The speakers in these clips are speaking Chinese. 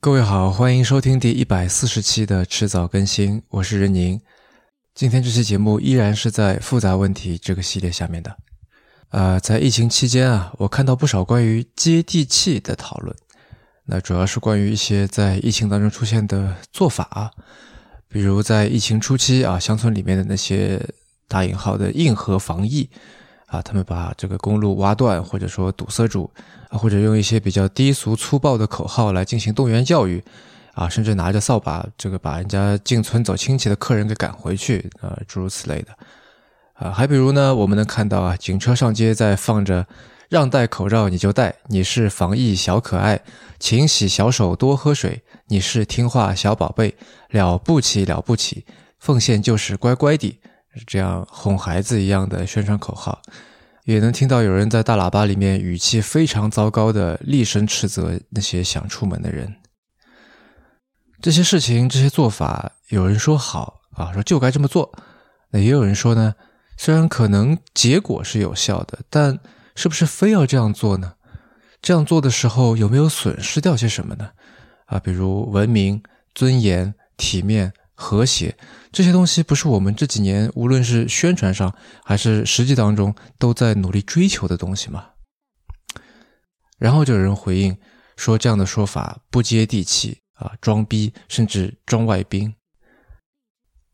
各位好，欢迎收听第一百四十期的迟早更新，我是任宁。今天这期节目依然是在复杂问题这个系列下面的。呃，在疫情期间啊，我看到不少关于接地气的讨论，那主要是关于一些在疫情当中出现的做法，比如在疫情初期啊，乡村里面的那些打引号的硬核防疫。啊，他们把这个公路挖断，或者说堵塞住，啊，或者用一些比较低俗粗暴的口号来进行动员教育，啊，甚至拿着扫把，这个把人家进村走亲戚的客人给赶回去，啊，诸如此类的，啊，还比如呢，我们能看到啊，警车上街在放着“让戴口罩你就戴，你是防疫小可爱，勤洗小手多喝水，你是听话小宝贝，了不起了不起，奉献就是乖乖的”。这样哄孩子一样的宣传口号，也能听到有人在大喇叭里面语气非常糟糕的厉声斥责那些想出门的人。这些事情、这些做法，有人说好啊，说就该这么做；那也有人说呢，虽然可能结果是有效的，但是不是非要这样做呢？这样做的时候有没有损失掉些什么呢？啊，比如文明、尊严、体面。和谐这些东西不是我们这几年无论是宣传上还是实际当中都在努力追求的东西吗？然后就有人回应说这样的说法不接地气啊，装逼，甚至装外宾。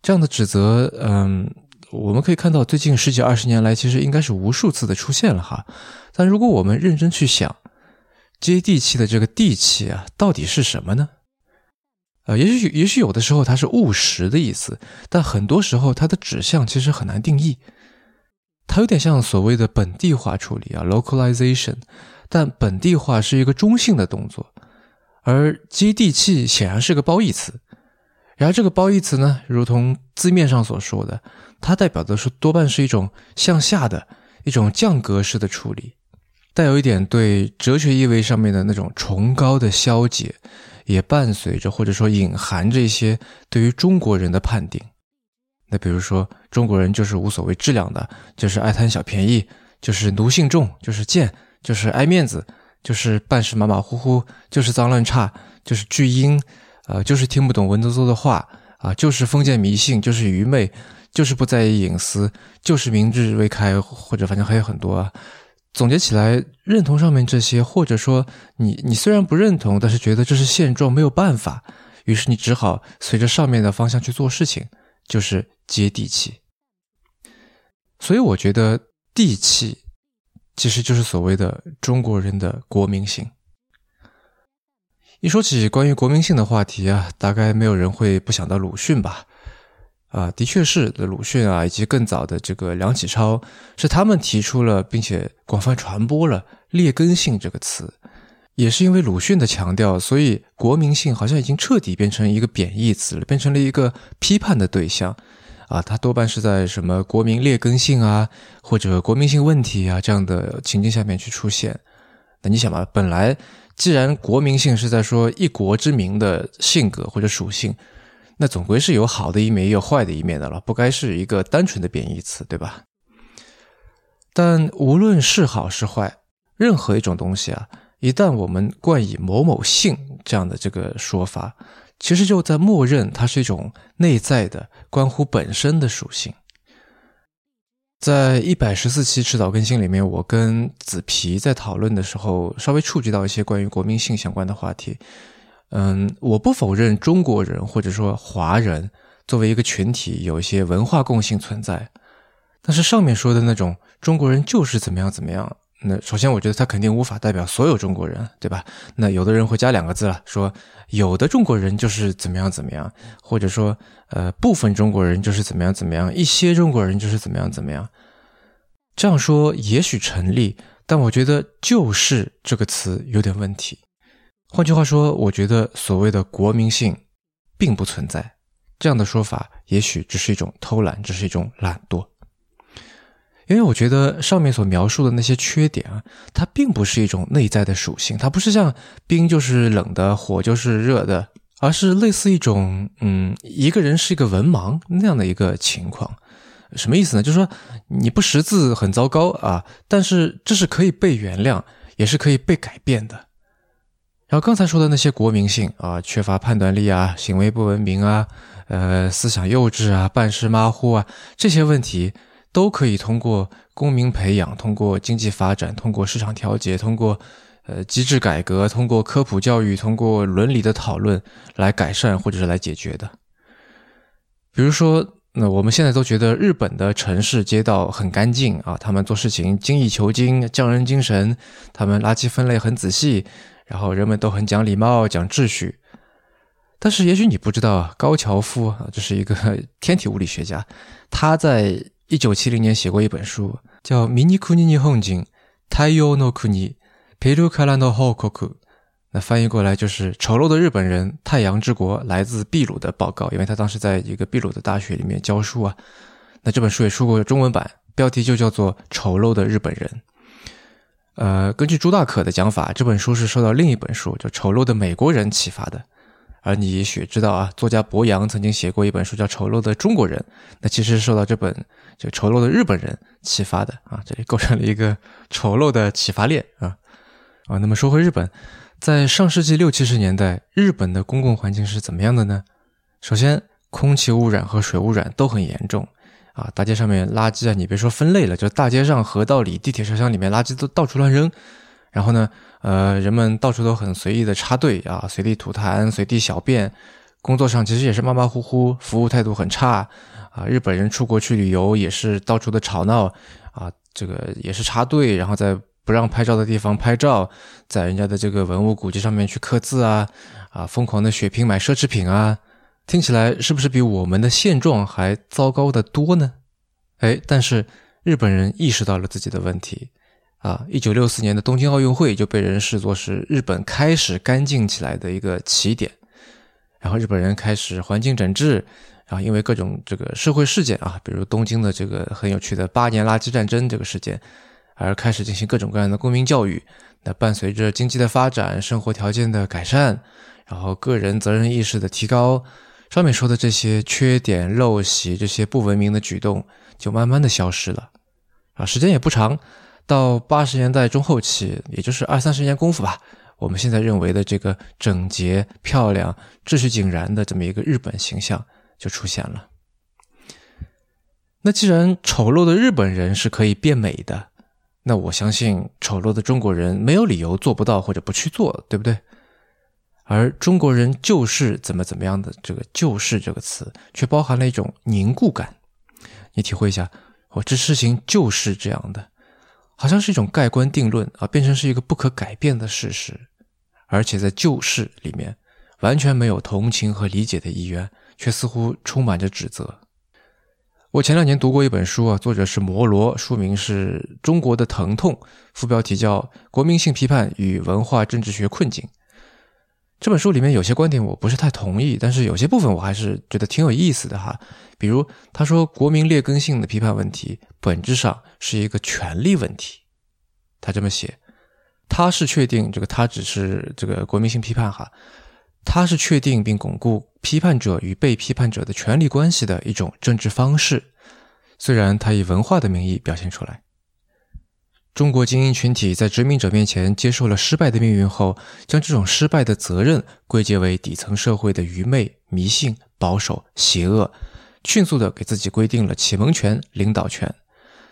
这样的指责，嗯，我们可以看到最近十几二十年来其实应该是无数次的出现了哈。但如果我们认真去想，接地气的这个地气啊，到底是什么呢？呃，也许也许有的时候它是务实的意思，但很多时候它的指向其实很难定义。它有点像所谓的本地化处理啊，localization。但本地化是一个中性的动作，而接地气显然是个褒义词。然而这个褒义词呢，如同字面上所说的，它代表的是多半是一种向下的一种降格式的处理，带有一点对哲学意味上面的那种崇高的消解。也伴随着或者说隐含着一些对于中国人的判定，那比如说中国人就是无所谓质量的，就是爱贪小便宜，就是奴性重，就是贱，就是爱面子，就是办事马马虎虎，就是脏乱差，就是巨婴，呃，就是听不懂文绉绉的话啊，就是封建迷信，就是愚昧，就是不在意隐私，就是明智未开，或者反正还有很多啊。总结起来，认同上面这些，或者说你你虽然不认同，但是觉得这是现状，没有办法，于是你只好随着上面的方向去做事情，就是接地气。所以我觉得地气其实就是所谓的中国人的国民性。一说起关于国民性的话题啊，大概没有人会不想到鲁迅吧。啊，的确是的，鲁迅啊，以及更早的这个梁启超，是他们提出了并且广泛传播了“劣根性”这个词。也是因为鲁迅的强调，所以国民性好像已经彻底变成一个贬义词了，变成了一个批判的对象。啊，它多半是在什么国民劣根性啊，或者国民性问题啊这样的情境下面去出现。那你想嘛，本来既然国民性是在说一国之民的性格或者属性。那总归是有好的一面，也有坏的一面的了，不该是一个单纯的贬义词，对吧？但无论是好是坏，任何一种东西啊，一旦我们冠以某某性这样的这个说法，其实就在默认它是一种内在的、关乎本身的属性。在一百十四期迟早更新里面，我跟紫皮在讨论的时候，稍微触及到一些关于国民性相关的话题。嗯，我不否认中国人或者说华人作为一个群体有一些文化共性存在，但是上面说的那种中国人就是怎么样怎么样，那首先我觉得他肯定无法代表所有中国人，对吧？那有的人会加两个字了，说有的中国人就是怎么样怎么样，或者说呃部分中国人就是怎么样怎么样，一些中国人就是怎么样怎么样。这样说也许成立，但我觉得“就是”这个词有点问题。换句话说，我觉得所谓的国民性并不存在。这样的说法也许只是一种偷懒，只是一种懒惰。因为我觉得上面所描述的那些缺点啊，它并不是一种内在的属性，它不是像冰就是冷的，火就是热的，而是类似一种嗯，一个人是一个文盲那样的一个情况。什么意思呢？就是说你不识字很糟糕啊，但是这是可以被原谅，也是可以被改变的。然后刚才说的那些国民性啊，缺乏判断力啊，行为不文明啊，呃，思想幼稚啊，办事马虎啊，这些问题都可以通过公民培养、通过经济发展、通过市场调节、通过呃机制改革、通过科普教育、通过伦理的讨论来改善或者是来解决的。比如说，那我们现在都觉得日本的城市街道很干净啊，他们做事情精益求精、匠人精神，他们垃圾分类很仔细。然后人们都很讲礼貌、讲秩序，但是也许你不知道啊，高桥夫啊，这是一个天体物理学家，他在一九七零年写过一本书，叫《ミニクニニホンジン太陽の国ペルカラの報告》，那翻译过来就是“丑陋的日本人，太阳之国来自秘鲁的报告”，因为他当时在一个秘鲁的大学里面教书啊。那这本书也出过中文版，标题就叫做《丑陋的日本人》。 呃，根据朱大可的讲法，这本书是受到另一本书叫《丑陋的美国人》启发的。而你也许知道啊，作家博洋曾经写过一本书叫《丑陋的中国人》，那其实是受到这本就丑陋的日本人》启发的啊。这里构成了一个丑陋的启发链啊啊。那么说回日本，在上世纪六七十年代，日本的公共环境是怎么样的呢？首先，空气污染和水污染都很严重。啊，大街上面垃圾啊，你别说分类了，就大街上、河道里、地铁车厢里面垃圾都到处乱扔。然后呢，呃，人们到处都很随意的插队啊，随地吐痰、随地小便。工作上其实也是马马虎虎，服务态度很差。啊，日本人出国去旅游也是到处的吵闹啊，这个也是插队，然后在不让拍照的地方拍照，在人家的这个文物古迹上面去刻字啊，啊，疯狂的血拼买奢侈品啊。听起来是不是比我们的现状还糟糕的多呢？哎，但是日本人意识到了自己的问题啊！一九六四年的东京奥运会就被人视作是日本开始干净起来的一个起点，然后日本人开始环境整治，然后因为各种这个社会事件啊，比如东京的这个很有趣的八年垃圾战争这个事件，而开始进行各种各样的公民教育。那伴随着经济的发展、生活条件的改善，然后个人责任意识的提高。上面说的这些缺点、陋习、这些不文明的举动，就慢慢的消失了，啊，时间也不长，到八十年代中后期，也就是二三十年功夫吧，我们现在认为的这个整洁、漂亮、秩序井然的这么一个日本形象就出现了。那既然丑陋的日本人是可以变美的，那我相信丑陋的中国人没有理由做不到或者不去做，对不对？而中国人就是怎么怎么样的这个“就是”这个词，却包含了一种凝固感。你体会一下，我这事情就是这样的，好像是一种盖棺定论啊，变成是一个不可改变的事实。而且在“就是”里面，完全没有同情和理解的意愿，却似乎充满着指责。我前两年读过一本书啊，作者是摩罗，书名是《中国的疼痛》，副标题叫《国民性批判与文化政治学困境》。这本书里面有些观点我不是太同意，但是有些部分我还是觉得挺有意思的哈。比如他说，国民劣根性的批判问题本质上是一个权力问题。他这么写，他是确定这个他只是这个国民性批判哈，他是确定并巩固批判者与被批判者的权力关系的一种政治方式，虽然他以文化的名义表现出来。中国精英群体在殖民者面前接受了失败的命运后，将这种失败的责任归结为底层社会的愚昧、迷信、保守、邪恶，迅速地给自己规定了启蒙权、领导权。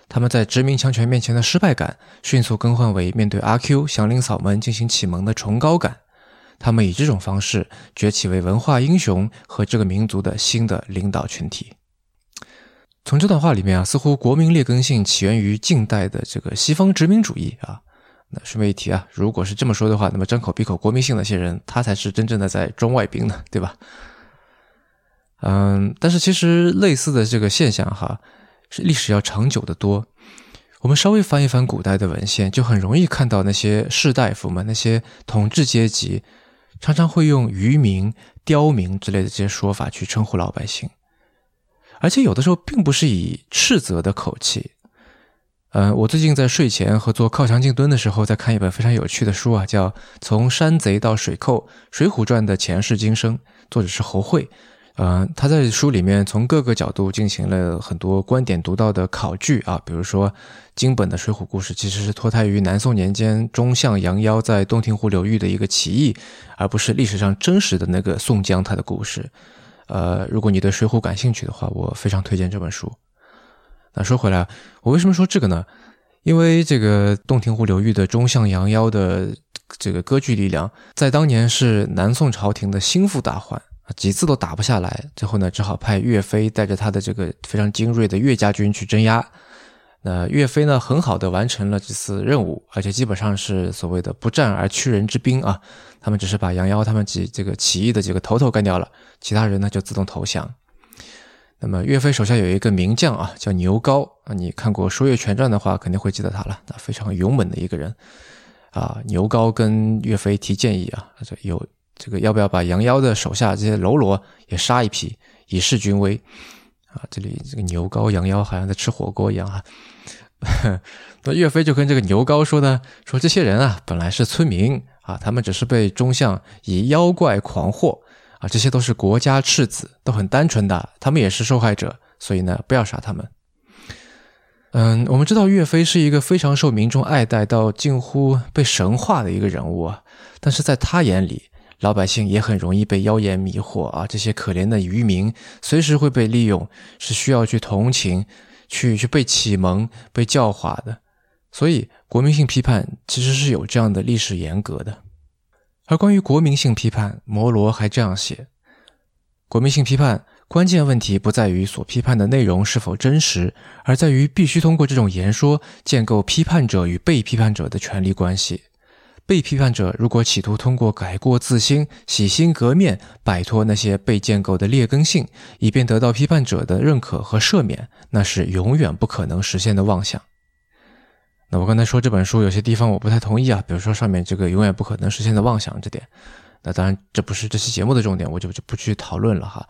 他们在殖民强权面前的失败感，迅速更换为面对阿 Q、祥林嫂们进行启蒙的崇高感。他们以这种方式崛起为文化英雄和这个民族的新的领导群体。从这段话里面啊，似乎国民劣根性起源于近代的这个西方殖民主义啊。那顺便一提啊，如果是这么说的话，那么张口闭口国民性那些人，他才是真正的在装外宾呢，对吧？嗯，但是其实类似的这个现象哈，是历史要长久的多。我们稍微翻一翻古代的文献，就很容易看到那些士大夫们、那些统治阶级，常常会用愚民、刁民之类的这些说法去称呼老百姓。而且有的时候并不是以斥责的口气，呃，我最近在睡前和做靠墙静蹲的时候，在看一本非常有趣的书啊，叫《从山贼到水寇：水浒传的前世今生》，作者是侯慧，呃，他在书里面从各个角度进行了很多观点独到的考据啊，比如说金本的《水浒故事》其实是脱胎于南宋年间中相杨妖在洞庭湖流域的一个起义，而不是历史上真实的那个宋江他的故事。呃，如果你对《水浒》感兴趣的话，我非常推荐这本书。那说回来，我为什么说这个呢？因为这个洞庭湖流域的中相杨妖的这个割据力量，在当年是南宋朝廷的心腹大患。几次都打不下来，最后呢，只好派岳飞带着他的这个非常精锐的岳家军去镇压。那岳飞呢，很好的完成了这次任务，而且基本上是所谓的不战而屈人之兵啊。他们只是把杨妖他们几这个起义的几个头头干掉了，其他人呢就自动投降。那么岳飞手下有一个名将啊，叫牛皋啊，你看过《说岳全传》的话，肯定会记得他了。那非常勇猛的一个人啊，牛皋跟岳飞提建议啊，他说有。这个要不要把杨妖的手下这些喽啰也杀一批，以示军威啊？这里这个牛皋杨妖好像在吃火锅一样啊。那岳飞就跟这个牛皋说呢，说这些人啊本来是村民啊，他们只是被中相以妖怪狂惑啊，这些都是国家赤子，都很单纯的，他们也是受害者，所以呢不要杀他们。嗯，我们知道岳飞是一个非常受民众爱戴到近乎被神化的一个人物啊，但是在他眼里。老百姓也很容易被妖言迷惑啊！这些可怜的渔民随时会被利用，是需要去同情、去去被启蒙、被教化的。所以，国民性批判其实是有这样的历史严格的。而关于国民性批判，摩罗还这样写：国民性批判关键问题不在于所批判的内容是否真实，而在于必须通过这种言说建构批判者与被批判者的权利关系。被批判者如果企图通过改过自新、洗心革面，摆脱那些被建构的劣根性，以便得到批判者的认可和赦免，那是永远不可能实现的妄想。那我刚才说这本书有些地方我不太同意啊，比如说上面这个永远不可能实现的妄想这点，那当然这不是这期节目的重点，我就就不去讨论了哈。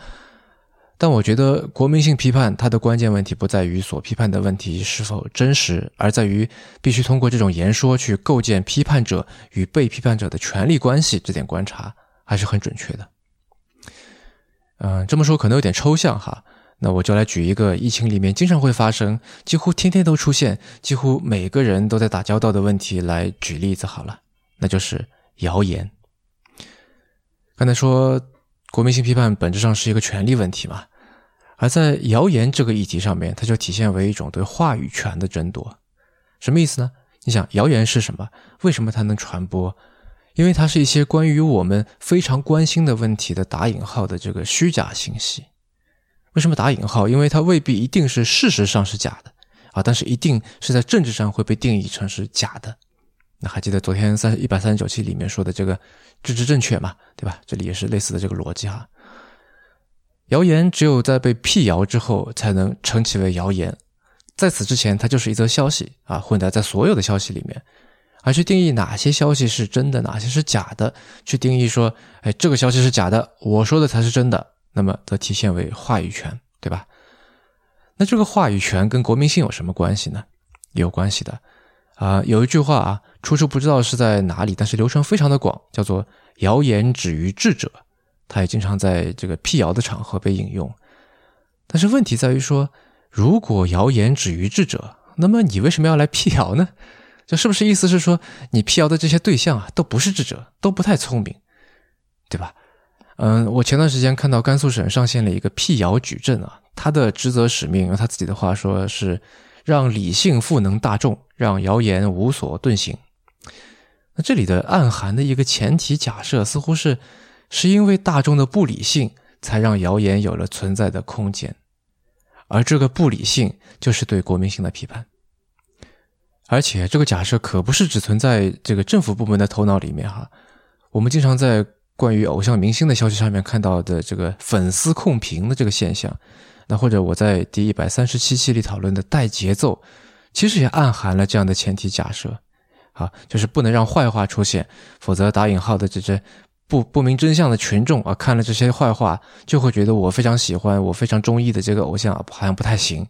但我觉得国民性批判它的关键问题不在于所批判的问题是否真实，而在于必须通过这种言说去构建批判者与被批判者的权利关系。这点观察还是很准确的。嗯，这么说可能有点抽象哈，那我就来举一个疫情里面经常会发生、几乎天天都出现、几乎每个人都在打交道的问题来举例子好了，那就是谣言。刚才说国民性批判本质上是一个权利问题嘛。而在谣言这个议题上面，它就体现为一种对话语权的争夺。什么意思呢？你想，谣言是什么？为什么它能传播？因为它是一些关于我们非常关心的问题的打引号的这个虚假信息。为什么打引号？因为它未必一定是事实上是假的啊，但是一定是在政治上会被定义成是假的。那还记得昨天三一百三十九期里面说的这个政治正确嘛？对吧？这里也是类似的这个逻辑哈。谣言只有在被辟谣之后才能称其为谣言，在此之前，它就是一则消息啊，混杂在所有的消息里面。而去定义哪些消息是真的，哪些是假的，去定义说，哎，这个消息是假的，我说的才是真的，那么则体现为话语权，对吧？那这个话语权跟国民性有什么关系呢？有关系的啊，有一句话啊，出处不知道是在哪里，但是流传非常的广，叫做“谣言止于智者”。他也经常在这个辟谣的场合被引用，但是问题在于说，如果谣言止于智者，那么你为什么要来辟谣呢？这是不是意思是说，你辟谣的这些对象啊，都不是智者，都不太聪明，对吧？嗯，我前段时间看到甘肃省上线了一个辟谣矩阵啊，他的职责使命用他自己的话说是让理性赋能大众，让谣言无所遁形。那这里的暗含的一个前提假设似乎是。是因为大众的不理性，才让谣言有了存在的空间，而这个不理性就是对国民性的批判。而且这个假设可不是只存在这个政府部门的头脑里面哈，我们经常在关于偶像明星的消息上面看到的这个粉丝控评的这个现象，那或者我在第一百三十七期里讨论的带节奏，其实也暗含了这样的前提假设，啊，就是不能让坏话出现，否则打引号的这这。不不明真相的群众啊，看了这些坏话，就会觉得我非常喜欢、我非常中意的这个偶像好像不太行。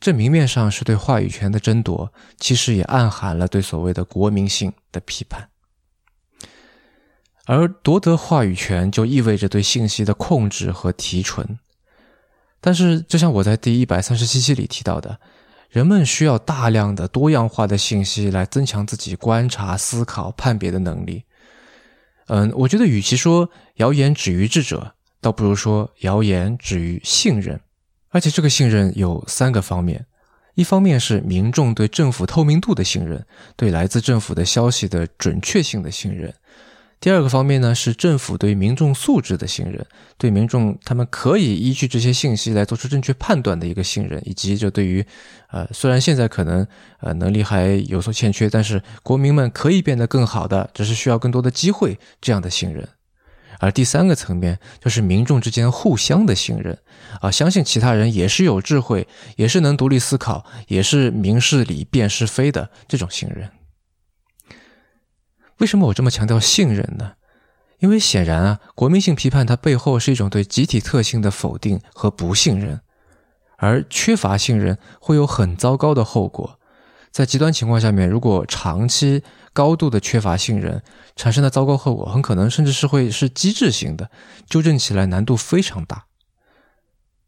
这明面上是对话语权的争夺，其实也暗含了对所谓的国民性的批判。而夺得话语权就意味着对信息的控制和提纯。但是，就像我在第一百三十七期里提到的，人们需要大量的多样化的信息来增强自己观察、思考、判别的能力。嗯，我觉得与其说谣言止于智者，倒不如说谣言止于信任。而且，这个信任有三个方面：一方面是民众对政府透明度的信任，对来自政府的消息的准确性的信任。第二个方面呢，是政府对民众素质的信任，对民众他们可以依据这些信息来做出正确判断的一个信任，以及就对于，呃，虽然现在可能呃能力还有所欠缺，但是国民们可以变得更好的，只是需要更多的机会这样的信任。而第三个层面就是民众之间互相的信任，啊，相信其他人也是有智慧，也是能独立思考，也是明事理、辨是非的这种信任。为什么我这么强调信任呢？因为显然啊，国民性批判它背后是一种对集体特性的否定和不信任，而缺乏信任会有很糟糕的后果。在极端情况下面，如果长期高度的缺乏信任，产生的糟糕后果很可能甚至是会是机制性的，纠正起来难度非常大。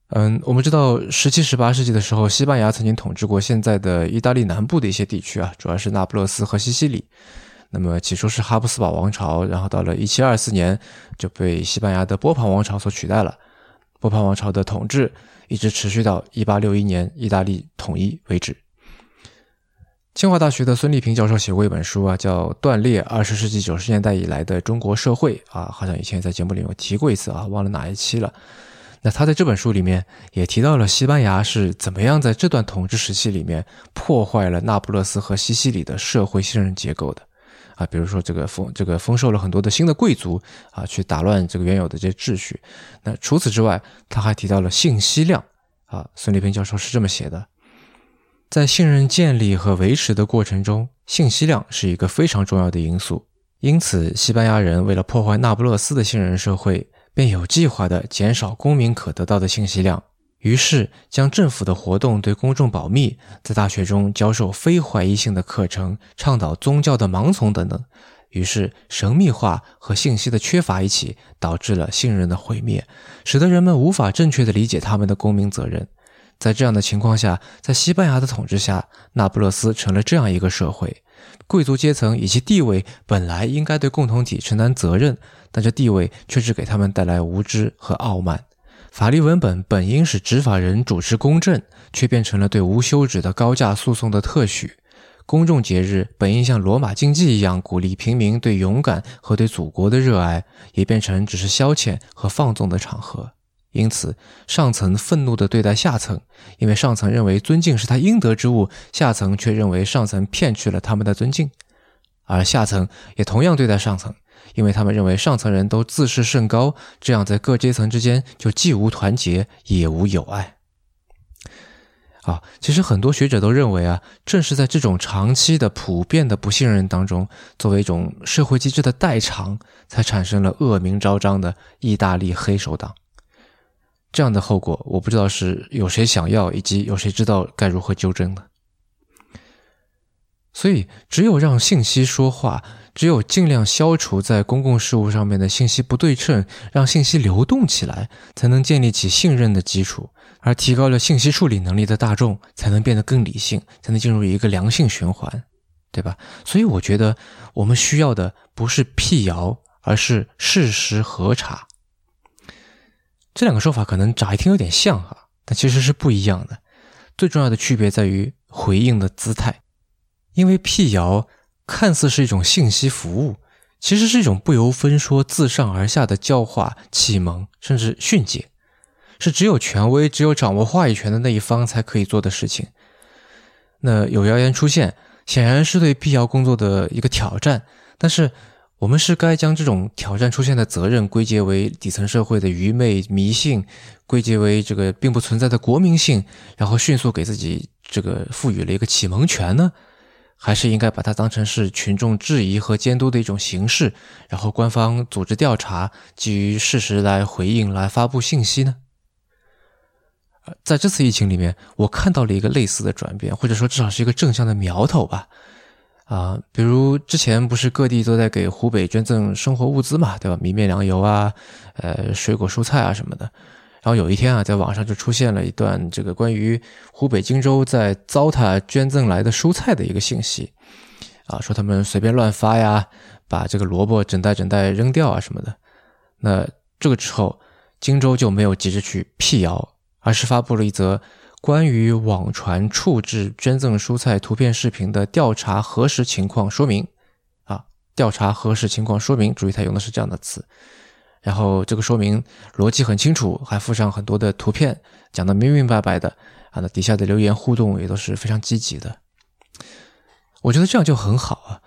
嗯，我们知道，十七、十八世纪的时候，西班牙曾经统治过现在的意大利南部的一些地区啊，主要是那不勒斯和西西里。那么起初是哈布斯堡王朝，然后到了一七二四年就被西班牙的波旁王朝所取代了。波旁王朝的统治一直持续到一八六一年意大利统一为止。清华大学的孙立平教授写过一本书啊，叫《断裂：二十世纪九十年代以来的中国社会》啊，好像以前在节目里有提过一次啊，忘了哪一期了。那他在这本书里面也提到了西班牙是怎么样在这段统治时期里面破坏了那不勒斯和西西里的社会信任结构的。啊，比如说这个丰这个丰收了很多的新的贵族啊，去打乱这个原有的这些秩序。那除此之外，他还提到了信息量啊。孙立平教授是这么写的：在信任建立和维持的过程中，信息量是一个非常重要的因素。因此，西班牙人为了破坏那不勒斯的信任社会，便有计划地减少公民可得到的信息量。于是，将政府的活动对公众保密，在大学中教授非怀疑性的课程，倡导宗教的盲从等等。于是，神秘化和信息的缺乏一起，导致了信任的毁灭，使得人们无法正确的理解他们的公民责任。在这样的情况下，在西班牙的统治下，那不勒斯成了这样一个社会：贵族阶层以其地位本来应该对共同体承担责任，但这地位却只给他们带来无知和傲慢。法律文本本应使执法人主持公正，却变成了对无休止的高价诉讼的特许。公众节日本应像罗马竞技一样鼓励平民对勇敢和对祖国的热爱，也变成只是消遣和放纵的场合。因此，上层愤怒地对待下层，因为上层认为尊敬是他应得之物，下层却认为上层骗去了他们的尊敬，而下层也同样对待上层。因为他们认为上层人都自视甚高，这样在各阶层之间就既无团结也无友爱。啊，其实很多学者都认为啊，正是在这种长期的普遍的不信任当中，作为一种社会机制的代偿，才产生了恶名昭彰的意大利黑手党。这样的后果，我不知道是有谁想要，以及有谁知道该如何纠正的。所以，只有让信息说话。只有尽量消除在公共事务上面的信息不对称，让信息流动起来，才能建立起信任的基础。而提高了信息处理能力的大众，才能变得更理性，才能进入一个良性循环，对吧？所以我觉得我们需要的不是辟谣，而是事实核查。这两个说法可能乍一听有点像哈，但其实是不一样的。最重要的区别在于回应的姿态，因为辟谣。看似是一种信息服务，其实是一种不由分说、自上而下的教化、启蒙，甚至训诫，是只有权威、只有掌握话语权的那一方才可以做的事情。那有谣言出现，显然是对辟谣工作的一个挑战。但是，我们是该将这种挑战出现的责任归结为底层社会的愚昧迷信，归结为这个并不存在的国民性，然后迅速给自己这个赋予了一个启蒙权呢？还是应该把它当成是群众质疑和监督的一种形式，然后官方组织调查，基于事实来回应、来发布信息呢？在这次疫情里面，我看到了一个类似的转变，或者说至少是一个正向的苗头吧。啊，比如之前不是各地都在给湖北捐赠生活物资嘛，对吧？米面粮油啊，呃，水果蔬菜啊什么的。然后有一天啊，在网上就出现了一段这个关于湖北荆州在糟蹋捐赠来的蔬菜的一个信息，啊，说他们随便乱发呀，把这个萝卜整袋整袋扔掉啊什么的。那这个之后，荆州就没有急着去辟谣，而是发布了一则。关于网传处置捐赠蔬菜图片视频的调查核实情况说明，啊，调查核实情况说明，注意他用的是这样的词。然后这个说明逻辑很清楚，还附上很多的图片，讲的明明白白的啊。那底下的留言互动也都是非常积极的，我觉得这样就很好啊。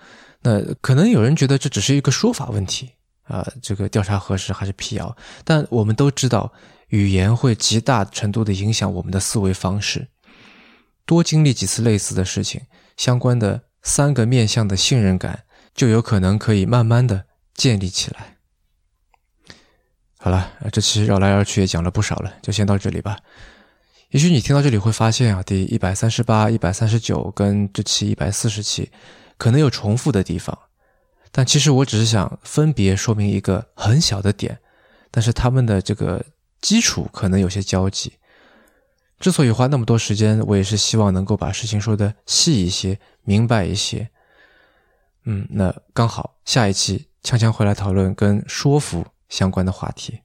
那可能有人觉得这只是一个说法问题啊，这个调查核实还是辟谣，但我们都知道。语言会极大程度的影响我们的思维方式。多经历几次类似的事情，相关的三个面向的信任感就有可能可以慢慢的建立起来。好了，这期绕来绕去也讲了不少了，就先到这里吧。也许你听到这里会发现啊，第一百三十八、一百三十九跟这期一百四十期可能有重复的地方，但其实我只是想分别说明一个很小的点，但是他们的这个。基础可能有些交集。之所以花那么多时间，我也是希望能够把事情说的细一些、明白一些。嗯，那刚好下一期锵锵回来讨论跟说服相关的话题。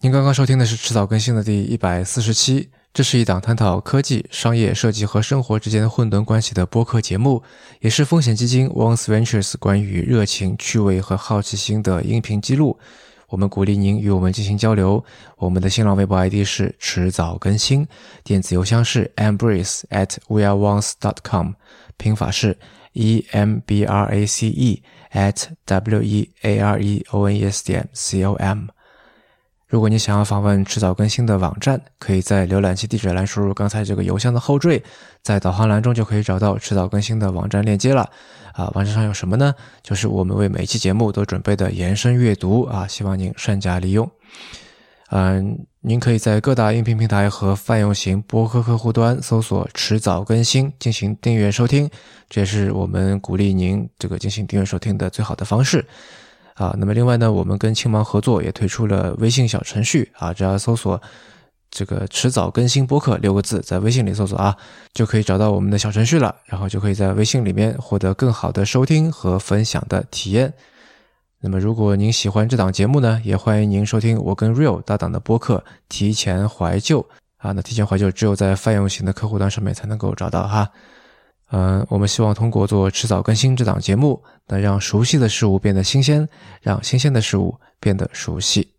您刚刚收听的是迟早更新的第一百四十期，这是一档探讨科技、商业、设计和生活之间的混沌关系的播客节目，也是风险基金 Once Ventures 关于热情、趣味和好奇心的音频记录。我们鼓励您与我们进行交流。我们的新浪微博 ID 是迟早更新，电子邮箱是 embrace at weareones.com 拼法是 e m b r a c e at w e a r e o n e s 点 c o m。如果你想要访问迟早更新的网站，可以在浏览器地址栏输入刚才这个邮箱的后缀，在导航栏中就可以找到迟早更新的网站链接了。啊，网站上有什么呢？就是我们为每期节目都准备的延伸阅读啊，希望您善加利用。嗯，您可以在各大音频平台和泛用型播客客户端搜索“迟早更新”进行订阅收听，这也是我们鼓励您这个进行订阅收听的最好的方式。啊，那么另外呢，我们跟青芒合作也推出了微信小程序啊，只要搜索这个“迟早更新播客”六个字，在微信里搜索啊，就可以找到我们的小程序了，然后就可以在微信里面获得更好的收听和分享的体验。那么如果您喜欢这档节目呢，也欢迎您收听我跟 Real 搭档的播客《提前怀旧》啊，那提前怀旧只有在泛用型的客户端上面才能够找到哈。嗯，我们希望通过做迟早更新这档节目，能让熟悉的事物变得新鲜，让新鲜的事物变得熟悉。